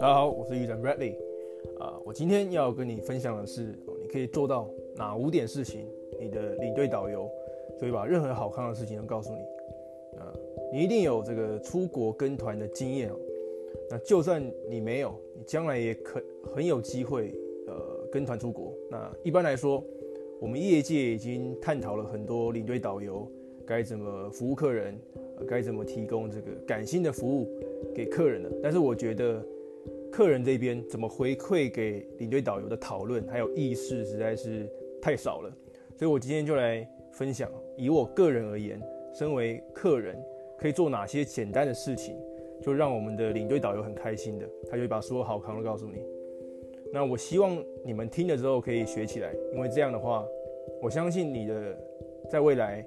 大家好，我是议长 Bradley。啊，我今天要跟你分享的是，你可以做到哪五点事情，你的领队导游就会把任何好看的事情都告诉你。啊，你一定有这个出国跟团的经验哦。那就算你没有，你将来也可很有机会，呃，跟团出国。那一般来说，我们业界已经探讨了很多领队导游该怎么服务客人，该怎么提供这个感性的服务给客人的。但是我觉得。客人这边怎么回馈给领队导游的讨论还有意识实在是太少了，所以我今天就来分享，以我个人而言，身为客人可以做哪些简单的事情，就让我们的领队导游很开心的，他就会把所有好康都告诉你。那我希望你们听了之后可以学起来，因为这样的话，我相信你的在未来，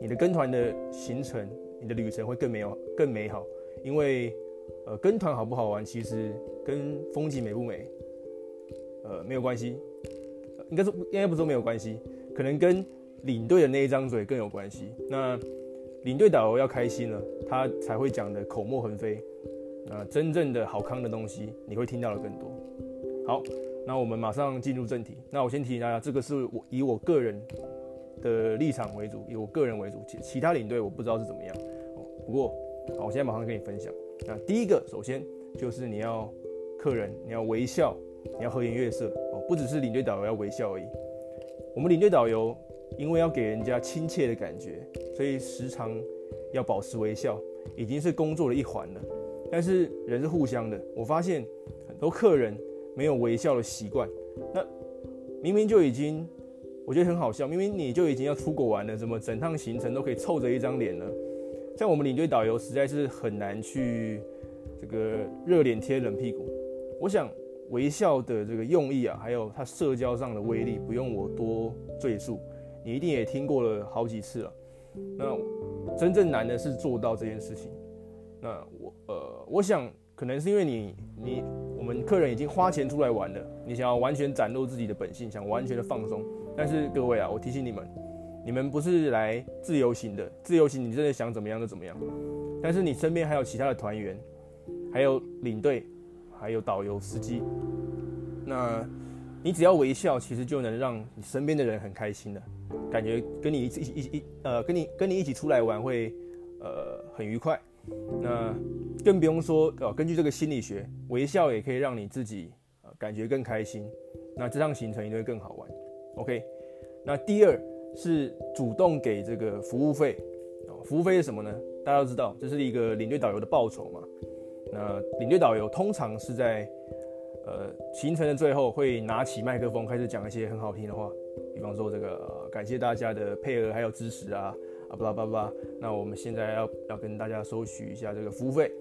你的跟团的行程，你的旅程会更美好，更美好，因为。呃，跟团好不好玩，其实跟风景美不美，呃，没有关系。应该说，应该不说没有关系，可能跟领队的那一张嘴更有关系。那领队导游要开心了，他才会讲的口沫横飞。那真正的好康的东西，你会听到的更多。好，那我们马上进入正题。那我先提醒大家，这个是我以我个人的立场为主，以我个人为主，其其他领队我不知道是怎么样。不过，好，我现在马上跟你分享。那第一个，首先就是你要客人，你要微笑，你要和颜悦色哦，不只是领队导游要微笑而已。我们领队导游因为要给人家亲切的感觉，所以时常要保持微笑，已经是工作的一环了。但是人是互相的，我发现很多客人没有微笑的习惯，那明明就已经，我觉得很好笑，明明你就已经要出国玩了，怎么整趟行程都可以凑着一张脸呢？像我们领队导游实在是很难去这个热脸贴冷屁股。我想微笑的这个用意啊，还有它社交上的威力，不用我多赘述，你一定也听过了好几次了。那真正难的是做到这件事情。那我呃，我想可能是因为你你我们客人已经花钱出来玩了，你想要完全展露自己的本性，想完全的放松。但是各位啊，我提醒你们。你们不是来自由行的，自由行你真的想怎么样就怎么样。但是你身边还有其他的团员，还有领队，还有导游、司机。那你只要微笑，其实就能让你身边的人很开心的，感觉跟你一起一起一呃跟你跟你一起出来玩会呃很愉快。那更不用说呃根据这个心理学，微笑也可以让你自己呃感觉更开心。那这趟行程一定会更好玩。OK，那第二。是主动给这个服务费，服务费是什么呢？大家都知道，这是一个领队导游的报酬嘛。那领队导游通常是在呃行程的最后会拿起麦克风开始讲一些很好听的话，比方说这个、感谢大家的配合还有支持啊啊巴拉巴拉。那我们现在要要跟大家收取一下这个服务费。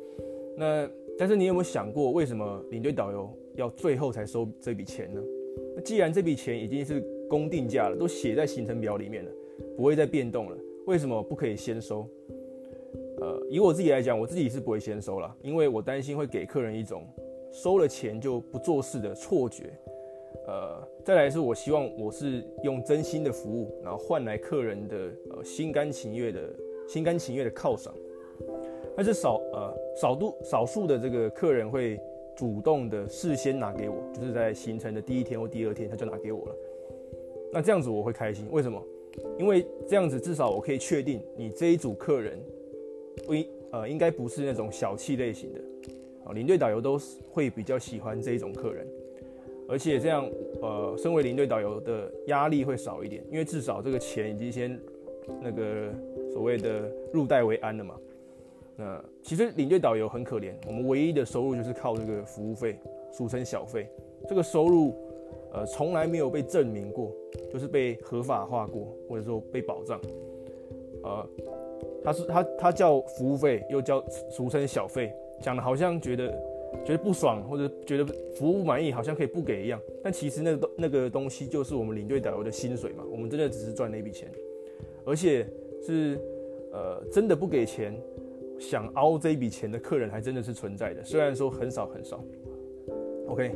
那但是你有没有想过，为什么领队导游要最后才收这笔钱呢？那既然这笔钱已经是公定价了，都写在行程表里面了，不会再变动了。为什么不可以先收？呃，以我自己来讲，我自己是不会先收了，因为我担心会给客人一种收了钱就不做事的错觉。呃，再来是我希望我是用真心的服务，然后换来客人的呃心甘情愿的心甘情愿的犒赏。但是少呃少度少数的这个客人会主动的事先拿给我，就是在行程的第一天或第二天他就拿给我了。那这样子我会开心，为什么？因为这样子至少我可以确定你这一组客人不应呃应该不是那种小气类型的啊，领队导游都会比较喜欢这一种客人，而且这样呃身为领队导游的压力会少一点，因为至少这个钱已经先那个所谓的入袋为安了嘛。那其实领队导游很可怜，我们唯一的收入就是靠这个服务费，俗称小费，这个收入。呃，从来没有被证明过，就是被合法化过，或者说被保障。呃，他是他他叫服务费，又叫俗称小费，讲的好像觉得觉得不爽，或者觉得服务不满意，好像可以不给一样。但其实那个那个东西就是我们领队导游的薪水嘛，我们真的只是赚那笔钱，而且是呃真的不给钱，想凹这一笔钱的客人还真的是存在的，虽然说很少很少。OK。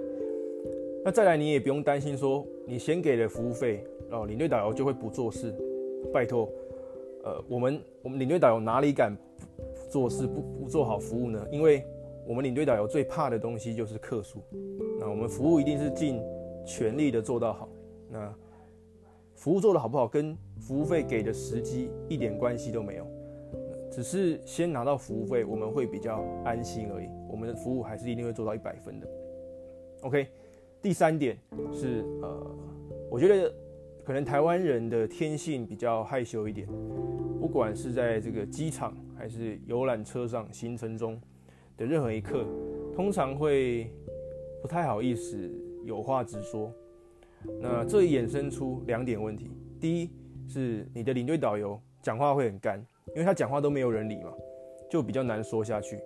那再来，你也不用担心说你先给了服务费，哦，领队导游就会不做事。拜托，呃，我们我们领队导游哪里敢做事不不做好服务呢？因为我们领队导游最怕的东西就是客诉。那我们服务一定是尽全力的做到好。那服务做得好不好，跟服务费给的时机一点关系都没有。只是先拿到服务费，我们会比较安心而已。我们的服务还是一定会做到一百分的。OK，第三点是呃，我觉得可能台湾人的天性比较害羞一点，不管是在这个机场还是游览车上行程中的任何一刻，通常会不太好意思有话直说。那这衍生出两点问题：第一是你的领队导游讲话会很干，因为他讲话都没有人理嘛，就比较难说下去。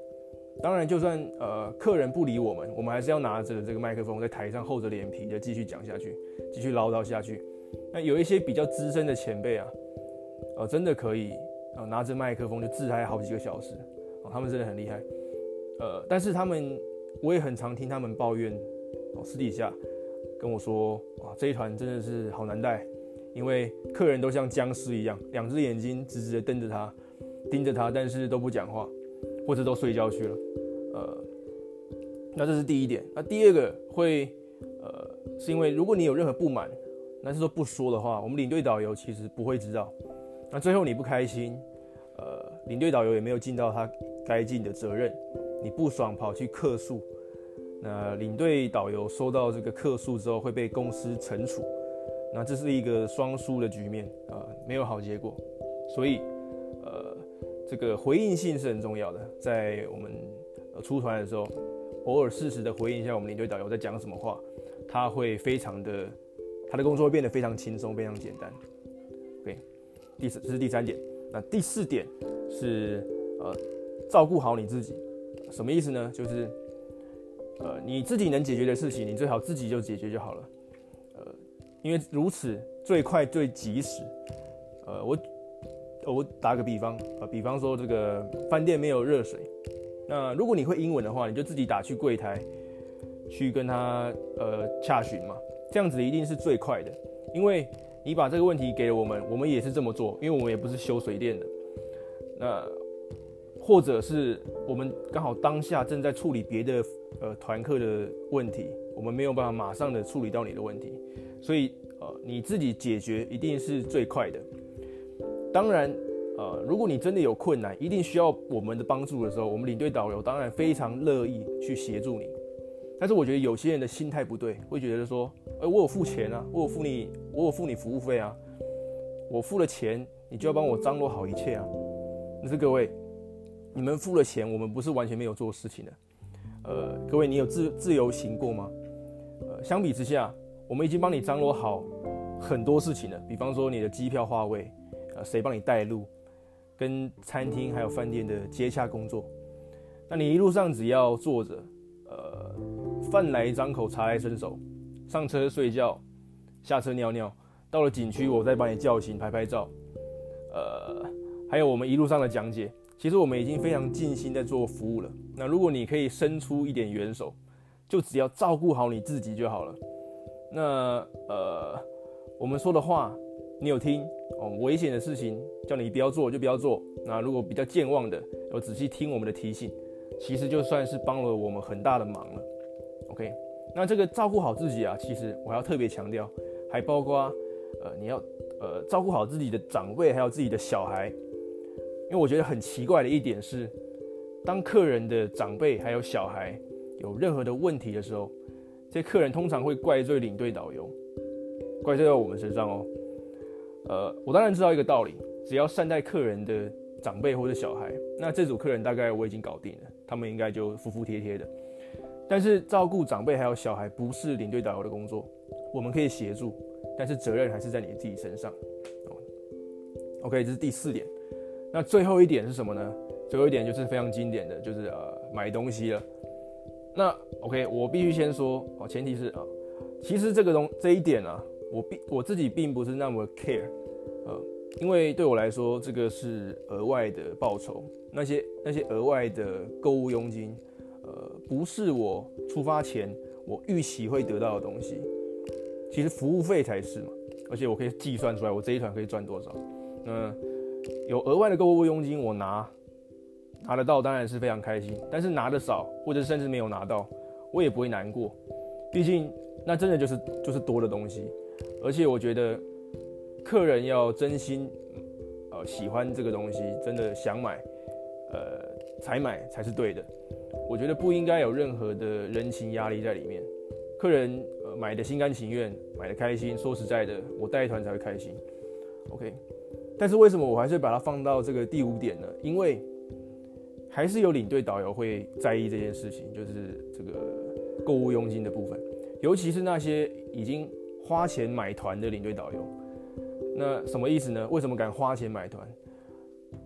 当然，就算呃客人不理我们，我们还是要拿着这个麦克风在台上厚着脸皮的继续讲下去，继续唠叨下去。那有一些比较资深的前辈啊，呃，真的可以呃拿着麦克风就自嗨好几个小时，哦，他们真的很厉害。呃，但是他们我也很常听他们抱怨，哦，私底下跟我说，哇，这一团真的是好难带，因为客人都像僵尸一样，两只眼睛直直的瞪着他，盯着他，但是都不讲话。或者都睡觉去了，呃，那这是第一点。那第二个会，呃，是因为如果你有任何不满，但是说不说的话，我们领队导游其实不会知道。那最后你不开心，呃，领队导游也没有尽到他该尽的责任，你不爽跑去客诉，那领队导游收到这个客诉之后会被公司惩处，那这是一个双输的局面啊，呃，没有好结果，所以。呃这个回应性是很重要的，在我们呃出团的时候，偶尔适时的回应一下我们领队导游在讲什么话，他会非常的，他的工作会变得非常轻松，非常简单。OK，第四，这是第三点。那第四点是呃，照顾好你自己，什么意思呢？就是呃，你自己能解决的事情，你最好自己就解决就好了。呃，因为如此最快最及时。呃，我。我打个比方啊，比方说这个饭店没有热水，那如果你会英文的话，你就自己打去柜台，去跟他呃洽询嘛，这样子一定是最快的，因为你把这个问题给了我们，我们也是这么做，因为我们也不是修水电的，那或者是我们刚好当下正在处理别的呃团客的问题，我们没有办法马上的处理到你的问题，所以呃你自己解决一定是最快的。当然，呃，如果你真的有困难，一定需要我们的帮助的时候，我们领队导游当然非常乐意去协助你。但是我觉得有些人的心态不对，会觉得说，哎，我有付钱啊，我有付你，我有付你服务费啊，我付了钱，你就要帮我张罗好一切啊。但是各位，你们付了钱，我们不是完全没有做事情的。呃，各位，你有自自由行过吗？呃，相比之下，我们已经帮你张罗好很多事情了，比方说你的机票话位。呃，谁帮你带路，跟餐厅还有饭店的接洽工作，那你一路上只要坐着，呃，饭来张口，茶来伸手，上车睡觉，下车尿尿，到了景区我再把你叫醒，拍拍照，呃，还有我们一路上的讲解，其实我们已经非常尽心在做服务了。那如果你可以伸出一点援手，就只要照顾好你自己就好了。那呃，我们说的话。你有听哦？危险的事情叫你不要做就不要做。那如果比较健忘的，有仔细听我们的提醒，其实就算是帮了我们很大的忙了。OK，那这个照顾好自己啊，其实我还要特别强调，还包括呃你要呃照顾好自己的长辈，还有自己的小孩。因为我觉得很奇怪的一点是，当客人的长辈还有小孩有任何的问题的时候，这些客人通常会怪罪领队导游，怪罪到我们身上哦。呃，我当然知道一个道理，只要善待客人的长辈或者小孩，那这组客人大概我已经搞定了，他们应该就服服帖帖的。但是照顾长辈还有小孩不是领队导游的工作，我们可以协助，但是责任还是在你自己身上。OK，这是第四点。那最后一点是什么呢？最后一点就是非常经典的，就是呃买东西了。那 OK，我必须先说哦，前提是啊，其实这个东这一点啊。我并我自己并不是那么 care，呃，因为对我来说，这个是额外的报酬，那些那些额外的购物佣金，呃，不是我出发前我预期会得到的东西，其实服务费才是嘛，而且我可以计算出来，我这一团可以赚多少。那有额外的购物佣金我拿，拿得到当然是非常开心，但是拿得少或者甚至没有拿到，我也不会难过，毕竟那真的就是就是多的东西，而且我觉得客人要真心呃喜欢这个东西，真的想买，呃才买才是对的，我觉得不应该有任何的人情压力在里面，客人呃买的心甘情愿，买的开心，说实在的，我带团才会开心，OK。但是为什么我还是把它放到这个第五点呢？因为还是有领队导游会在意这件事情，就是这个购物佣金的部分，尤其是那些已经花钱买团的领队导游。那什么意思呢？为什么敢花钱买团？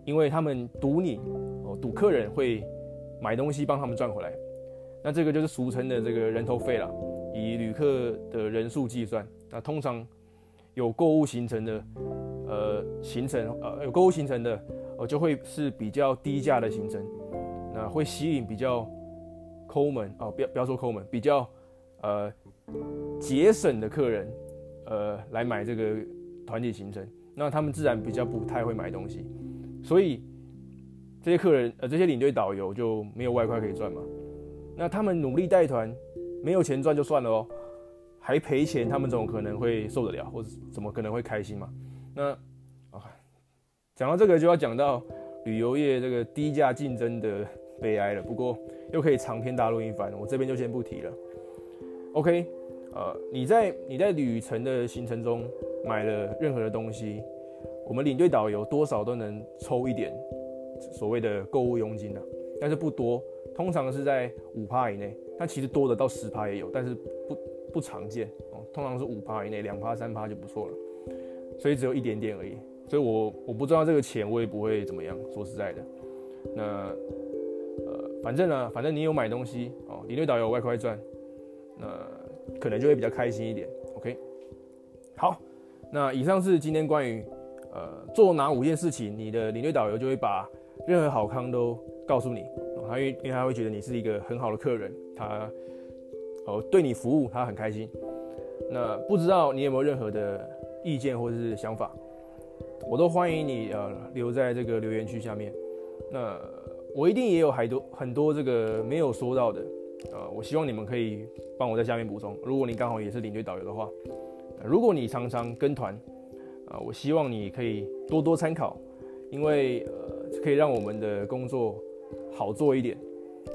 因为他们赌你哦，赌客人会买东西帮他们赚回来。那这个就是俗称的这个人头费了，以旅客的人数计算。那通常有购物行程的。呃，行程呃有购物行程的，呃就会是比较低价的行程，那会吸引比较抠门哦，不要不要说抠门，比较呃节省的客人，呃来买这个团体行程，那他们自然比较不太会买东西，所以这些客人呃这些领队导游就没有外快可以赚嘛，那他们努力带团没有钱赚就算了哦，还赔钱，他们怎么可能会受得了，或者怎么可能会开心嘛？那啊，讲到这个就要讲到旅游业这个低价竞争的悲哀了。不过又可以长篇大论一番，我这边就先不提了。OK，呃，你在你在旅程的行程中买了任何的东西，我们领队导游多少都能抽一点所谓的购物佣金的，但是不多，通常是在五趴以内。但其实多的到十趴也有，但是不不常见哦，通常是五趴以内，两趴三趴就不错了。所以只有一点点而已，所以我我不赚到这个钱，我也不会怎么样。说实在的，那呃，反正呢，反正你有买东西哦，领队导游外快赚，那可能就会比较开心一点。OK，好，那以上是今天关于呃做哪五件事情，你的领队导游就会把任何好康都告诉你，他因因为他会觉得你是一个很好的客人，他哦对你服务他很开心。那不知道你有没有任何的？意见或者是想法，我都欢迎你呃留在这个留言区下面。那我一定也有很多很多这个没有说到的，呃，我希望你们可以帮我在下面补充。如果你刚好也是领队导游的话，如果你常常跟团，啊，我希望你可以多多参考，因为呃可以让我们的工作好做一点。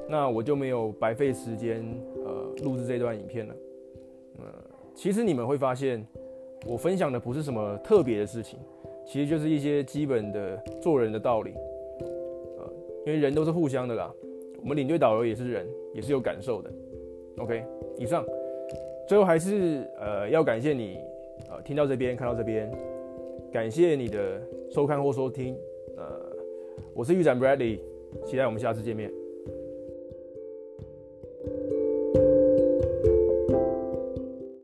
那我就没有白费时间呃录制这段影片了。呃，其实你们会发现。我分享的不是什么特别的事情，其实就是一些基本的做人的道理，呃，因为人都是互相的啦。我们领队导游也是人，也是有感受的。OK，以上，最后还是呃要感谢你，呃听到这边看到这边，感谢你的收看或收听，呃，我是玉展 Bradley，期待我们下次见面。